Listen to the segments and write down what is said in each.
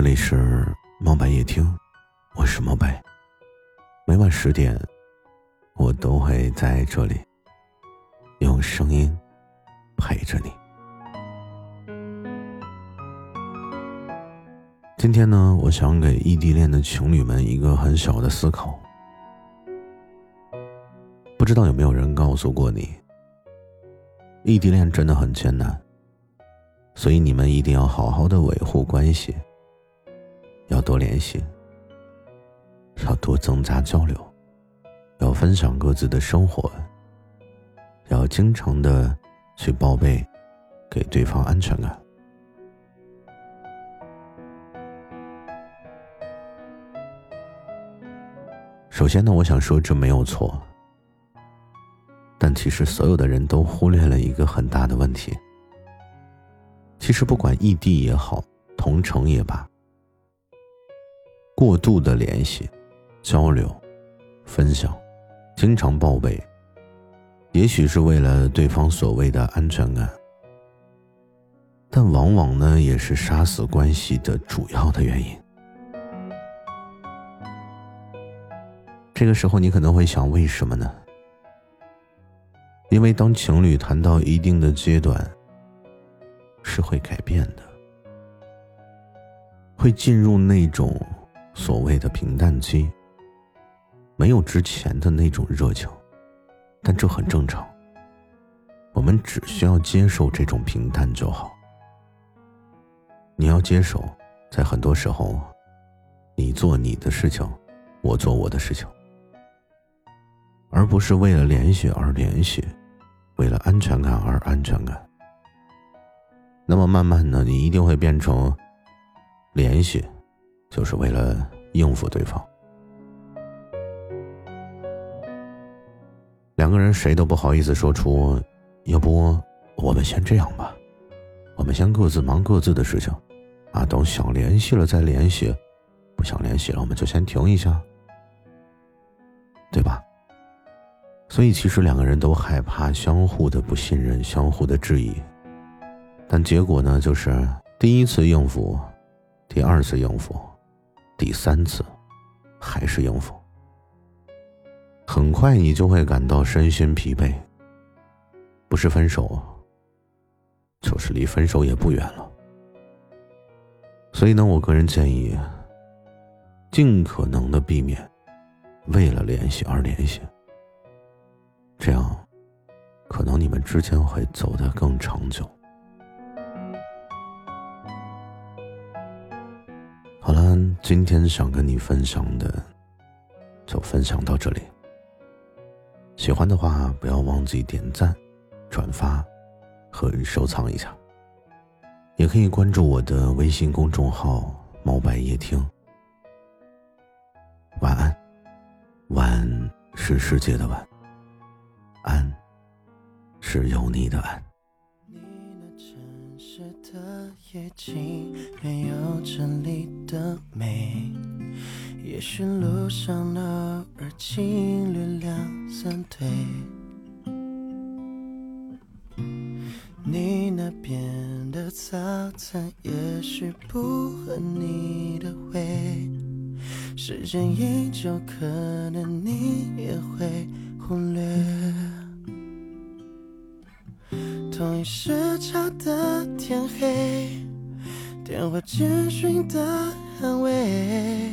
这里是猫白夜听，我是猫白。每晚十点，我都会在这里用声音陪着你。今天呢，我想给异地恋的情侣们一个很小的思考。不知道有没有人告诉过你，异地恋真的很艰难，所以你们一定要好好的维护关系，要多联系，要多增加交流，要分享各自的生活，要经常的去报备，给对方安全感。首先呢，我想说这没有错，但其实所有的人都忽略了一个很大的问题。其实不管异地也好，同城也罢，过度的联系、交流、分享、经常报备，也许是为了对方所谓的安全感，但往往呢，也是杀死关系的主要的原因。这个时候，你可能会想，为什么呢？因为当情侣谈到一定的阶段，是会改变的，会进入那种所谓的平淡期，没有之前的那种热情，但这很正常。我们只需要接受这种平淡就好。你要接受，在很多时候，你做你的事情，我做我的事情。而不是为了联系而联系，为了安全感而安全感。那么慢慢的，你一定会变成联系，就是为了应付对方。两个人谁都不好意思说出，要不我们先这样吧，我们先各自忙各自的事情，啊，等想联系了再联系，不想联系了我们就先停一下，对吧？所以，其实两个人都害怕相互的不信任、相互的质疑，但结果呢，就是第一次应付，第二次应付，第三次还是应付。很快你就会感到身心疲惫，不是分手，就是离分手也不远了。所以呢，我个人建议，尽可能的避免为了联系而联系。这样，可能你们之间会走得更长久。今天想跟你分享的，就分享到这里。喜欢的话，不要忘记点赞、转发和收藏一下。也可以关注我的微信公众号“猫白夜听”。晚安，晚是世界的晚。安，是有你的安。的夜景没有这里的美，也许路上偶尔情侣两三对。你那边的早餐也许不合你的胃，时间一久，可能你也会。忽略，同一时差的天黑，电话简讯的安慰，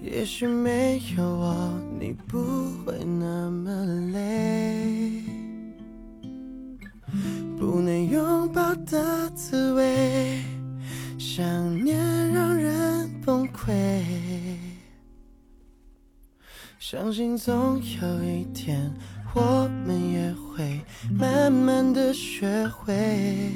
也许没有我，你不会那么累。不能拥抱的滋味，想念让人崩溃。相信总有一天，我们也会慢慢的学会。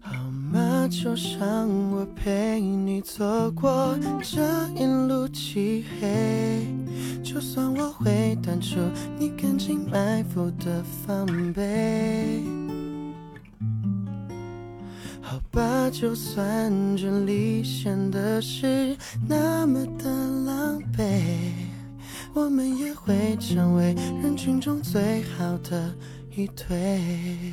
好吗？就让我陪你走过这一路漆黑，就算我会淡出你赶紧埋伏的防备。好吧，就算这里显得是那么的狼狈，我们也会成为人群中最好的一对。